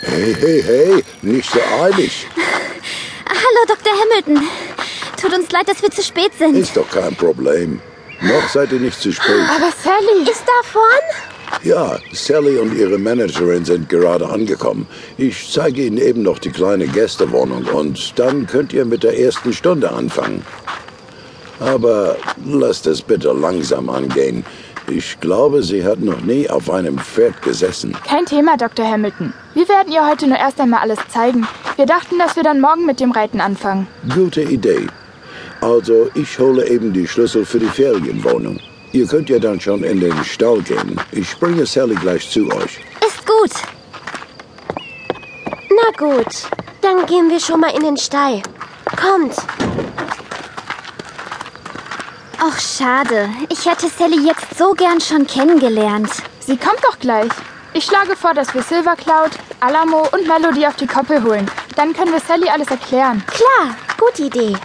Hey, hey, hey, nicht so eilig. Hallo, Dr. Hamilton. Tut uns leid, dass wir zu spät sind. Ist doch kein Problem. Noch seid ihr nicht zu spät. Aber Sally, Ist da vorn? Ja, Sally und ihre Managerin sind gerade angekommen. Ich zeige Ihnen eben noch die kleine Gästewohnung und dann könnt ihr mit der ersten Stunde anfangen. Aber lasst es bitte langsam angehen. Ich glaube, sie hat noch nie auf einem Pferd gesessen. kein Thema, Dr. Hamilton. Wir werden ihr heute nur erst einmal alles zeigen. Wir dachten, dass wir dann morgen mit dem Reiten anfangen. Gute Idee. Also, ich hole eben die Schlüssel für die Ferienwohnung. Ihr könnt ja dann schon in den Stall gehen. Ich bringe Sally gleich zu euch. Ist gut. Na gut, dann gehen wir schon mal in den Stall. Kommt. Ach, schade. Ich hätte Sally jetzt so gern schon kennengelernt. Sie kommt doch gleich. Ich schlage vor, dass wir Silver Cloud, Alamo und Melody auf die Koppel holen. Dann können wir Sally alles erklären. Klar, gute Idee.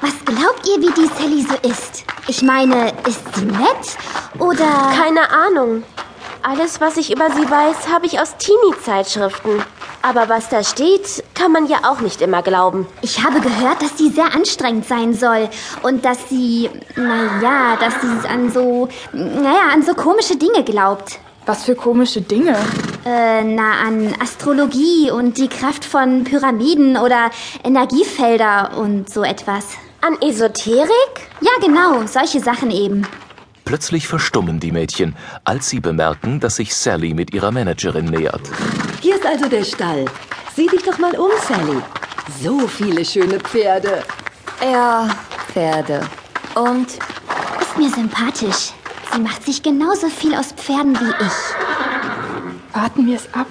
Was glaubt ihr, wie die Sally so ist? Ich meine, ist sie nett? Oder... Keine Ahnung. Alles, was ich über sie weiß, habe ich aus Teenie-Zeitschriften. Aber was da steht, kann man ja auch nicht immer glauben. Ich habe gehört, dass sie sehr anstrengend sein soll und dass sie, naja, dass sie an so, naja, an so komische Dinge glaubt. Was für komische Dinge. Äh, na, an Astrologie und die Kraft von Pyramiden oder Energiefelder und so etwas. An Esoterik? Ja, genau, solche Sachen eben. Plötzlich verstummen die Mädchen, als sie bemerken, dass sich Sally mit ihrer Managerin nähert. Hier ist also der Stall. Sieh dich doch mal um, Sally. So viele schöne Pferde. Ja, Pferde. Und Ist mir sympathisch. Sie macht sich genauso viel aus Pferden wie ich. Warten wir es ab.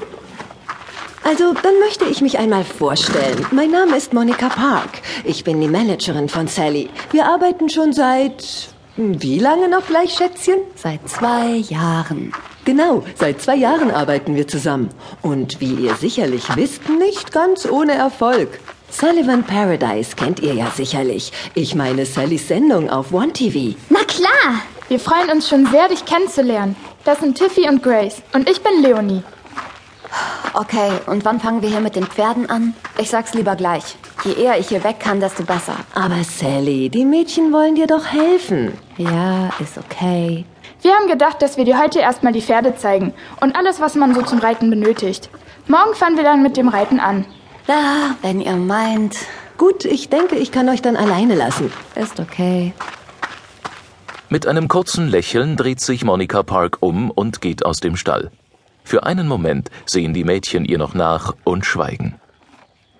Also, dann möchte ich mich einmal vorstellen. Mein Name ist Monica Park. Ich bin die Managerin von Sally. Wir arbeiten schon seit. hm, Wie lange noch gleich, Schätzchen? seit zwei Jahren. Genau, seit zwei Jahren arbeiten wir zusammen. Und wie ihr sicherlich wisst, nicht ganz ohne Erfolg. Sullivan Paradise kennt ihr ja sicherlich. Ich meine Sallys Sendung auf One TV. Na klar! Wir freuen uns schon sehr, dich kennenzulernen. Das sind Tiffy und Grace. Und ich bin Leonie. Okay, und wann fangen wir hier mit den Pferden an? Ich sag's lieber gleich. Je eher ich hier weg kann, desto besser. Aber Sally, die Mädchen wollen dir doch helfen. Ja, ist okay. Wir haben gedacht, dass wir dir heute erstmal die Pferde zeigen und alles, was man so zum Reiten benötigt. Morgen fangen wir dann mit dem Reiten an. Na, wenn ihr meint, Gut, ich denke, ich kann euch dann alleine lassen. ist okay. Mit einem kurzen Lächeln dreht sich Monica Park um und geht aus dem Stall. Für einen Moment sehen die Mädchen ihr noch nach und schweigen.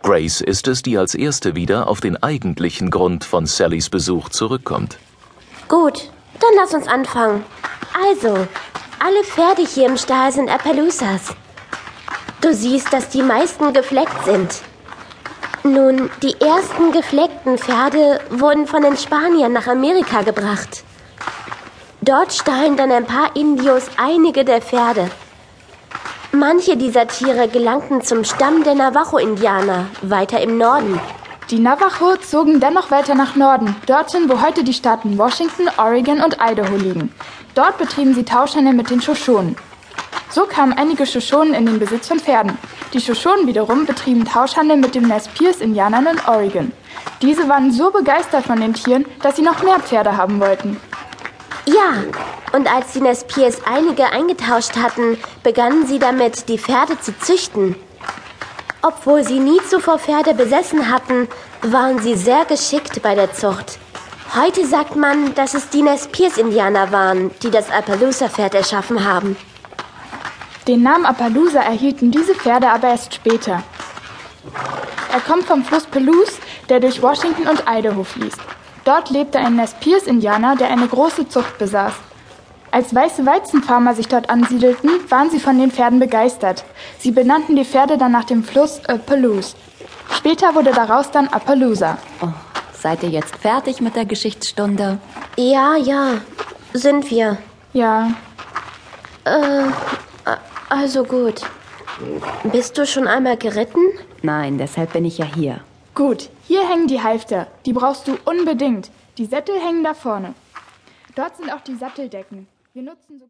Grace ist es, die als erste wieder auf den eigentlichen Grund von Sallys Besuch zurückkommt. Gut, dann lass uns anfangen. Also, alle Pferde hier im Stall sind Appaloosas. Du siehst, dass die meisten gefleckt sind. Nun, die ersten gefleckten Pferde wurden von den Spaniern nach Amerika gebracht. Dort stahlen dann ein paar Indios einige der Pferde. Manche dieser Tiere gelangten zum Stamm der Navajo-Indianer, weiter im Norden. Die Navajo zogen dennoch weiter nach Norden, dorthin, wo heute die Staaten Washington, Oregon und Idaho liegen. Dort betrieben sie Tauschhandel mit den Shoshonen. So kamen einige Shoshonen in den Besitz von Pferden. Die Shoshonen wiederum betrieben Tauschhandel mit den Nez Perce-Indianern in Oregon. Diese waren so begeistert von den Tieren, dass sie noch mehr Pferde haben wollten. Ja, und als die Nez Perce einige eingetauscht hatten, begannen sie damit, die Pferde zu züchten. Obwohl sie nie zuvor Pferde besessen hatten, waren sie sehr geschickt bei der Zucht. Heute sagt man, dass es die Nez Perce-Indianer waren, die das Appaloosa-Pferd erschaffen haben. Den Namen Appaloosa erhielten diese Pferde aber erst später. Er kommt vom Fluss Palouse, der durch Washington und Idaho fließt. Dort lebte ein Nez Perce-Indianer, der eine große Zucht besaß. Als weiße Weizenfarmer sich dort ansiedelten, waren sie von den Pferden begeistert. Sie benannten die Pferde dann nach dem Fluss Appaloosa. Später wurde daraus dann Appaloosa. Oh, seid ihr jetzt fertig mit der Geschichtsstunde? Ja, ja, sind wir. Ja, Äh, also gut. Bist du schon einmal geritten? Nein, deshalb bin ich ja hier. gut. Hier hängen die Halfter. Die brauchst du unbedingt. Die Sättel hängen da vorne. Dort sind auch die Satteldecken. Wir nutzen so